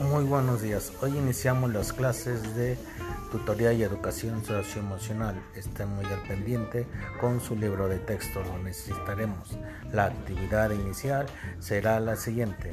Muy buenos días. Hoy iniciamos las clases de tutoría y educación socioemocional. Estén muy al pendiente con su libro de texto, lo necesitaremos. La actividad inicial será la siguiente.